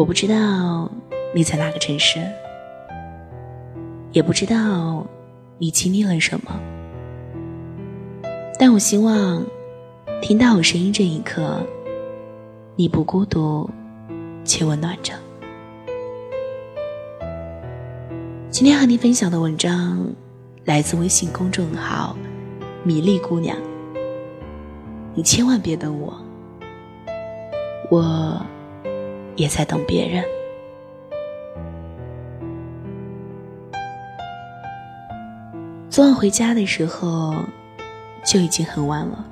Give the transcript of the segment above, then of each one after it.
我不知道你在哪个城市，也不知道你经历了什么，但我希望听到我声音这一刻，你不孤独，且温暖着。今天和你分享的文章来自微信公众号“米粒姑娘”，你千万别等我，我。也在等别人。昨晚回家的时候，就已经很晚了，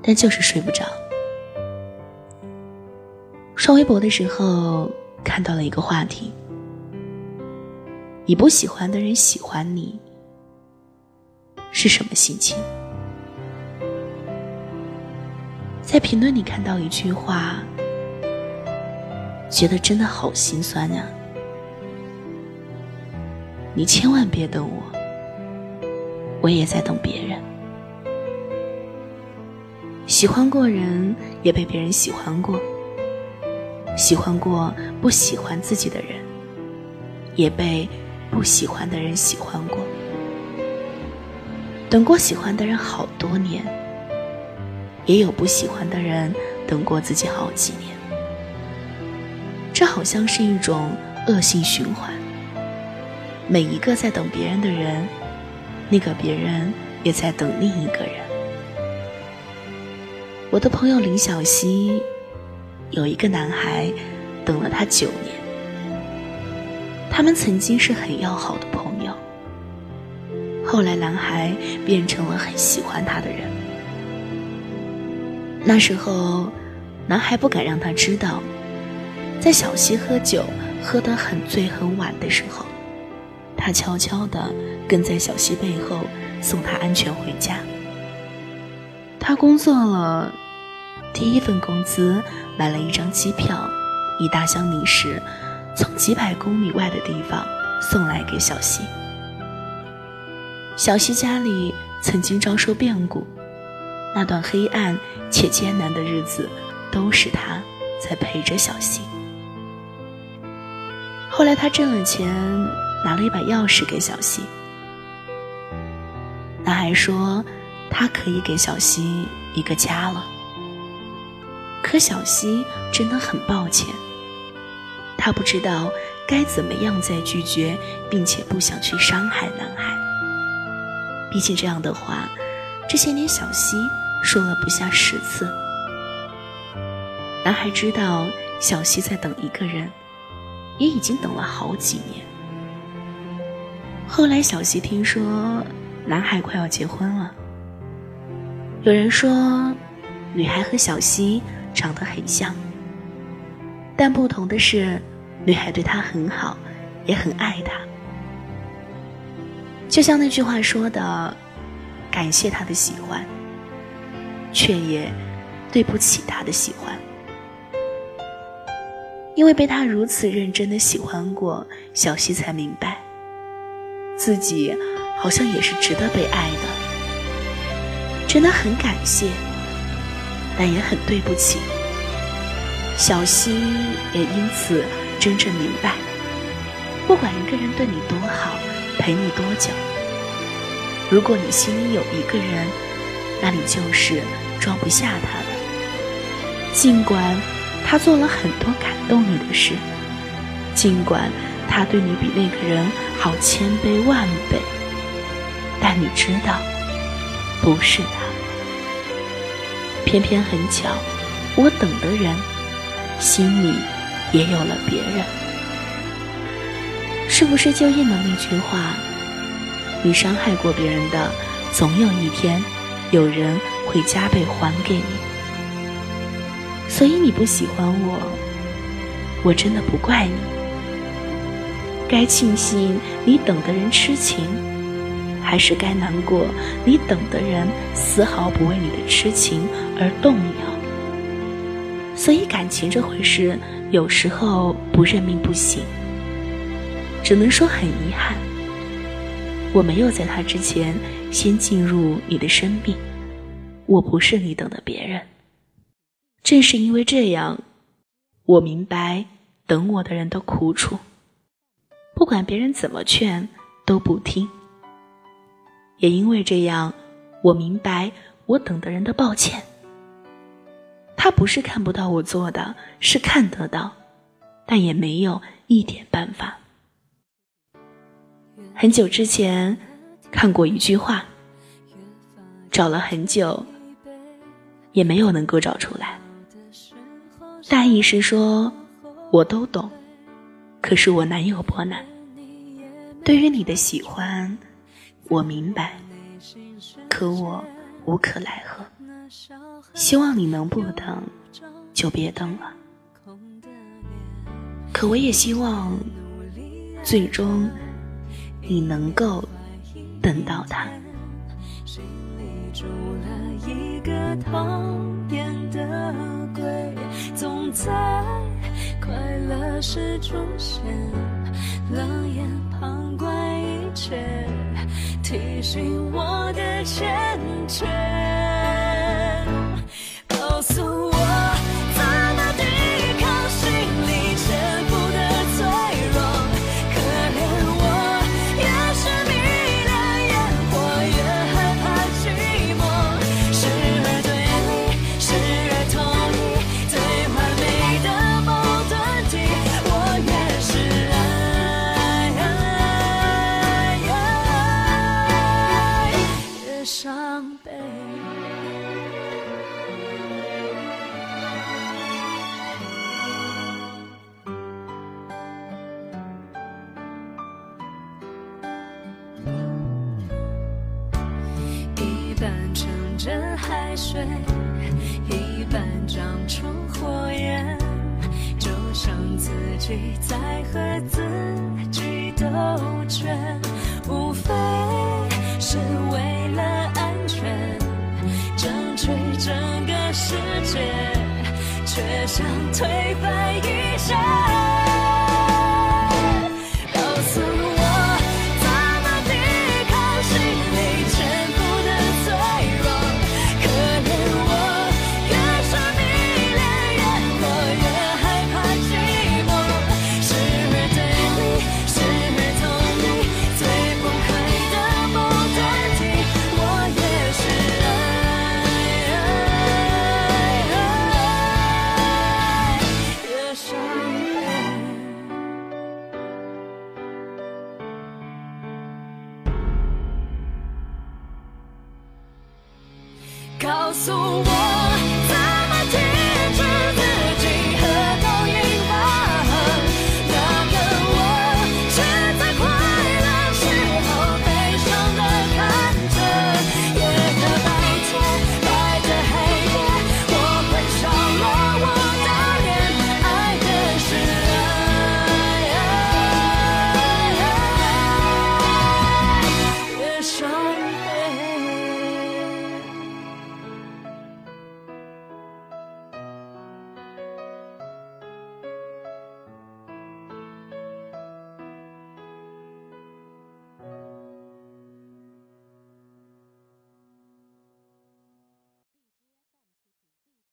但就是睡不着。刷微博的时候看到了一个话题：你不喜欢的人喜欢你，是什么心情？在评论里看到一句话。觉得真的好心酸呀！你千万别等我，我也在等别人。喜欢过人，也被别人喜欢过；喜欢过不喜欢自己的人，也被不喜欢的人喜欢过。等过喜欢的人好多年，也有不喜欢的人等过自己好几年。这好像是一种恶性循环。每一个在等别人的人，那个别人也在等另一个人。我的朋友林小溪，有一个男孩，等了她九年。他们曾经是很要好的朋友，后来男孩变成了很喜欢他的人。那时候，男孩不敢让她知道。在小溪喝酒喝得很醉很晚的时候，他悄悄地跟在小溪背后送她安全回家。他工作了，第一份工资买了一张机票，一大箱零食，从几百公里外的地方送来给小溪。小溪家里曾经遭受变故，那段黑暗且艰难的日子，都是他在陪着小溪。后来他挣了钱，拿了一把钥匙给小溪。男孩说，他可以给小溪一个家了。可小溪真的很抱歉，他不知道该怎么样再拒绝，并且不想去伤害男孩。毕竟这样的话，这些年小溪说了不下十次。男孩知道小溪在等一个人。也已经等了好几年。后来，小溪听说男孩快要结婚了。有人说，女孩和小溪长得很像，但不同的是，女孩对他很好，也很爱他。就像那句话说的：“感谢他的喜欢，却也对不起他的喜欢。”因为被他如此认真的喜欢过，小溪才明白，自己好像也是值得被爱的。真的很感谢，但也很对不起。小溪也因此真正明白，不管一个人对你多好，陪你多久，如果你心里有一个人，那你就是装不下他的，尽管。他做了很多感动你的事，尽管他对你比那个人好千倍万倍，但你知道，不是他。偏偏很巧，我等的人心里也有了别人。是不是就应了那句话？你伤害过别人的，总有一天，有人会加倍还给你。所以你不喜欢我，我真的不怪你。该庆幸你等的人痴情，还是该难过你等的人丝毫不为你的痴情而动摇？所以感情这回事，有时候不认命不行。只能说很遗憾，我没有在他之前先进入你的生命，我不是你等的别人。正是因为这样，我明白等我的人的苦楚，不管别人怎么劝都不听。也因为这样，我明白我等的人的抱歉。他不是看不到我做的，是看得到，但也没有一点办法。很久之前看过一句话，找了很久，也没有能够找出来。大意是说，我都懂，可是我难有波澜。对于你的喜欢，我明白，可我无可奈何。希望你能不等，就别等了。可我也希望，最终你能够等到他。住了一个讨厌的，在快乐时出现，冷眼旁观一切，提醒我的欠缺。告诉水一半长成火焰，就像自己在和自己斗拳，无非是为了安全，争取整个世界，却想推翻一切。告诉我。